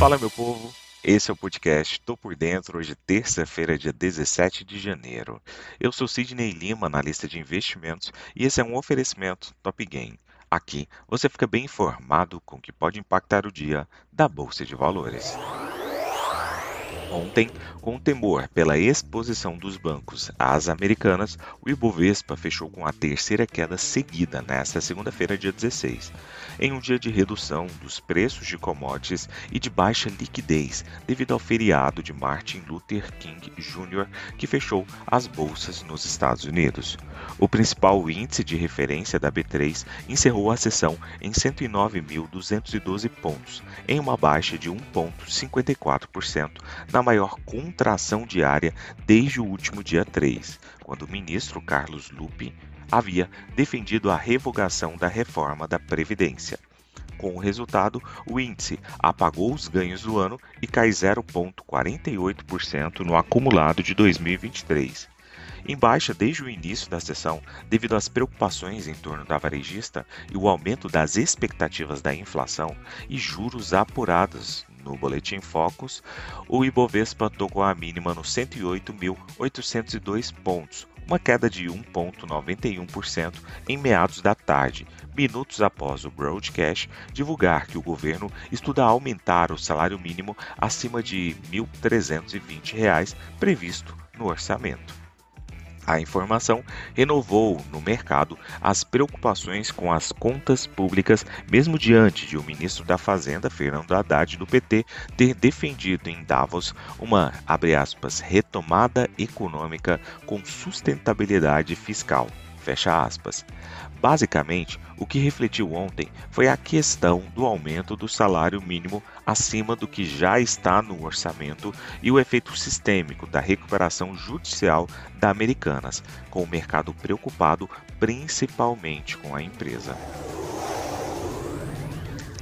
Fala, meu povo. Esse é o podcast Tô por Dentro, hoje terça-feira, dia 17 de janeiro. Eu sou Sidney Lima, analista de investimentos, e esse é um oferecimento Top Game. Aqui você fica bem informado com o que pode impactar o dia da Bolsa de Valores. Ontem, com temor pela exposição dos bancos às americanas, o Ibovespa fechou com a terceira queda seguida nesta segunda-feira, dia 16, em um dia de redução dos preços de commodities e de baixa liquidez devido ao feriado de Martin Luther King Jr., que fechou as bolsas nos Estados Unidos. O principal índice de referência da B3 encerrou a sessão em 109.212 pontos, em uma baixa de 1,54% na na maior contração diária desde o último dia 3, quando o ministro Carlos Lupe havia defendido a revogação da reforma da Previdência. Com o resultado, o índice apagou os ganhos do ano e cai 0,48% no acumulado de 2023. Em baixa desde o início da sessão, devido às preocupações em torno da varejista e o aumento das expectativas da inflação e juros apurados no Boletim Focus, o Ibovespa tocou a mínima nos 108.802 pontos, uma queda de 1,91% em meados da tarde, minutos após o Broadcast divulgar que o governo estuda aumentar o salário mínimo acima de R$ 1.320 previsto no orçamento. A informação renovou no mercado as preocupações com as contas públicas, mesmo diante de o ministro da Fazenda, Fernando Haddad, do PT, ter defendido em Davos uma, aspas, retomada econômica com sustentabilidade fiscal. Fecha aspas. Basicamente, o que refletiu ontem foi a questão do aumento do salário mínimo acima do que já está no orçamento e o efeito sistêmico da recuperação judicial da Americanas, com o mercado preocupado principalmente com a empresa.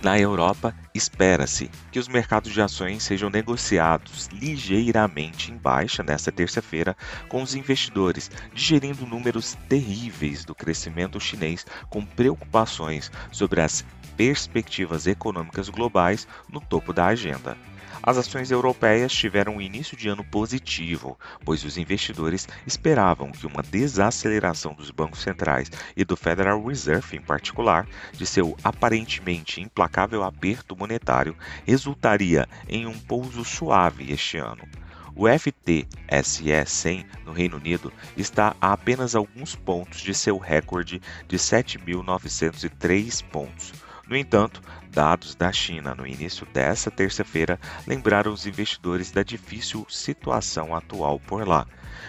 Na Europa, espera-se que os mercados de ações sejam negociados ligeiramente em baixa nesta terça-feira, com os investidores digerindo números terríveis do crescimento chinês com preocupações sobre as perspectivas econômicas globais no topo da agenda. As ações europeias tiveram um início de ano positivo, pois os investidores esperavam que uma desaceleração dos bancos centrais e do Federal Reserve em particular, de seu aparentemente implacável aperto monetário, resultaria em um pouso suave este ano. O FTSE 100 no Reino Unido está a apenas alguns pontos de seu recorde de 7.903 pontos no entanto, dados da China no início dessa terça-feira lembraram os investidores da difícil situação atual por lá,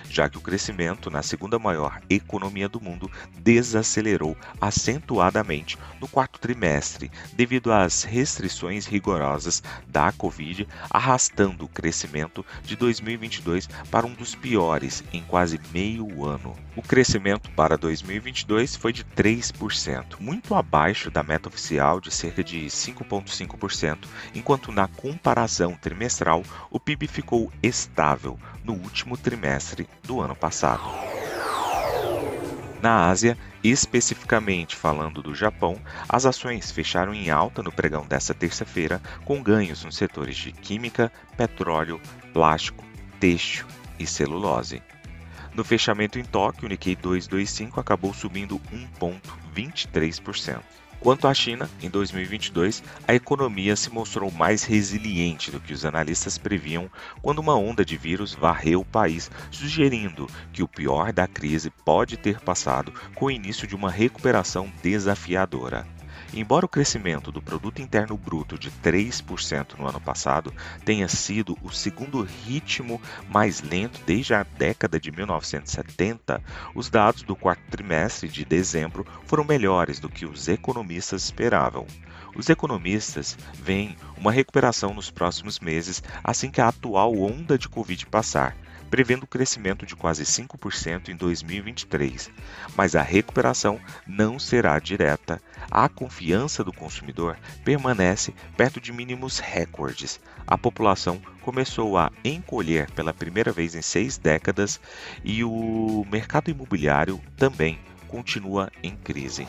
já que o crescimento na segunda maior economia do mundo desacelerou acentuadamente no quarto trimestre, devido às restrições rigorosas da Covid, arrastando o crescimento de 2022 para um dos piores em quase meio ano. O crescimento para 2022 foi de 3%, muito abaixo da meta oficial de cerca de 5,5%, enquanto na comparação trimestral o PIB ficou estável no último trimestre do ano passado. Na Ásia, especificamente falando do Japão, as ações fecharam em alta no pregão desta terça-feira, com ganhos nos setores de química, petróleo, plástico, têxtil e celulose. No fechamento em Tóquio, o Nikkei 225 acabou subindo 1,23%. Quanto à China, em 2022, a economia se mostrou mais resiliente do que os analistas previam quando uma onda de vírus varreu o país, sugerindo que o pior da crise pode ter passado com o início de uma recuperação desafiadora. Embora o crescimento do produto interno bruto de 3% no ano passado tenha sido o segundo ritmo mais lento desde a década de 1970, os dados do quarto trimestre de dezembro foram melhores do que os economistas esperavam. Os economistas veem uma recuperação nos próximos meses assim que a atual onda de Covid passar prevendo crescimento de quase 5% em 2023. Mas a recuperação não será direta. A confiança do consumidor permanece perto de mínimos recordes. A população começou a encolher pela primeira vez em seis décadas e o mercado imobiliário também continua em crise.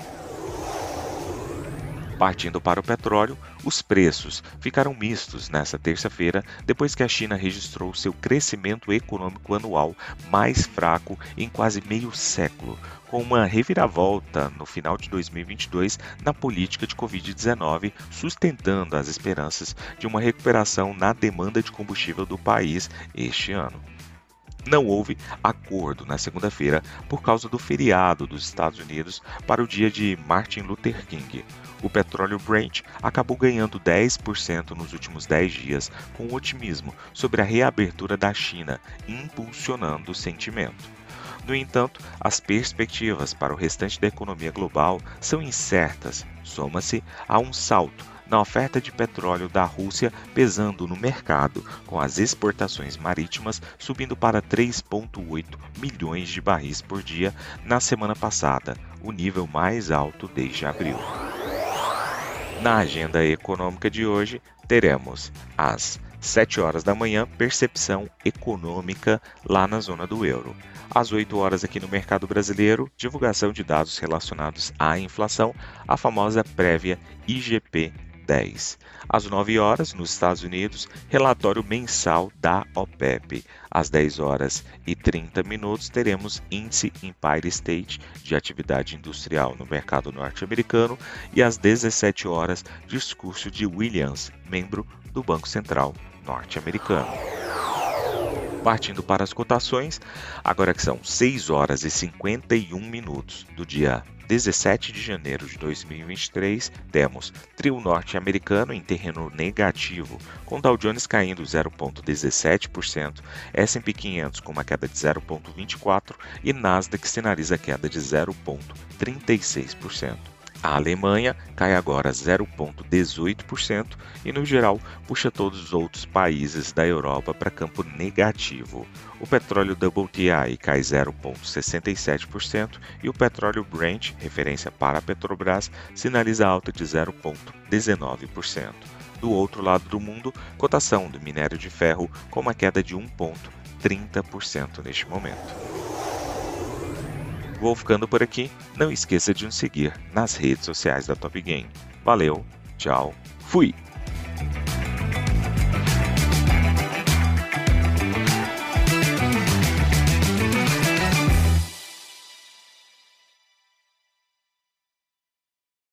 Partindo para o petróleo, os preços ficaram mistos nesta terça-feira, depois que a China registrou seu crescimento econômico anual mais fraco em quase meio século, com uma reviravolta no final de 2022 na política de Covid-19, sustentando as esperanças de uma recuperação na demanda de combustível do país este ano. Não houve acordo na segunda-feira por causa do feriado dos Estados Unidos para o dia de Martin Luther King. O petróleo Brent acabou ganhando 10% nos últimos 10 dias, com otimismo sobre a reabertura da China, impulsionando o sentimento. No entanto, as perspectivas para o restante da economia global são incertas, soma-se a um salto na oferta de petróleo da Rússia pesando no mercado, com as exportações marítimas subindo para 3,8 milhões de barris por dia na semana passada, o nível mais alto desde abril. Na agenda econômica de hoje, teremos às 7 horas da manhã, percepção econômica lá na zona do euro. Às 8 horas aqui no mercado brasileiro, divulgação de dados relacionados à inflação, a famosa prévia IGP 10. Às 9 horas, nos Estados Unidos, relatório mensal da OPEP. Às 10 horas e 30 minutos, teremos índice Empire State de atividade industrial no mercado norte-americano e às 17 horas, discurso de Williams, membro do Banco Central norte-americano. Partindo para as cotações, agora que são 6 horas e 51 minutos do dia 17 de janeiro de 2023, temos trio norte-americano em terreno negativo, com Dow Jones caindo 0,17%, S&P 500 com uma queda de 0,24% e Nasdaq sinaliza queda de 0,36%. A Alemanha cai agora 0,18% e, no geral, puxa todos os outros países da Europa para campo negativo. O petróleo WTI cai 0,67% e o petróleo Brent, referência para a Petrobras, sinaliza alta de 0,19%. Do outro lado do mundo, cotação do minério de ferro com uma queda de 1,30% neste momento. Vou ficando por aqui. Não esqueça de nos seguir nas redes sociais da Top Game. Valeu, tchau, fui!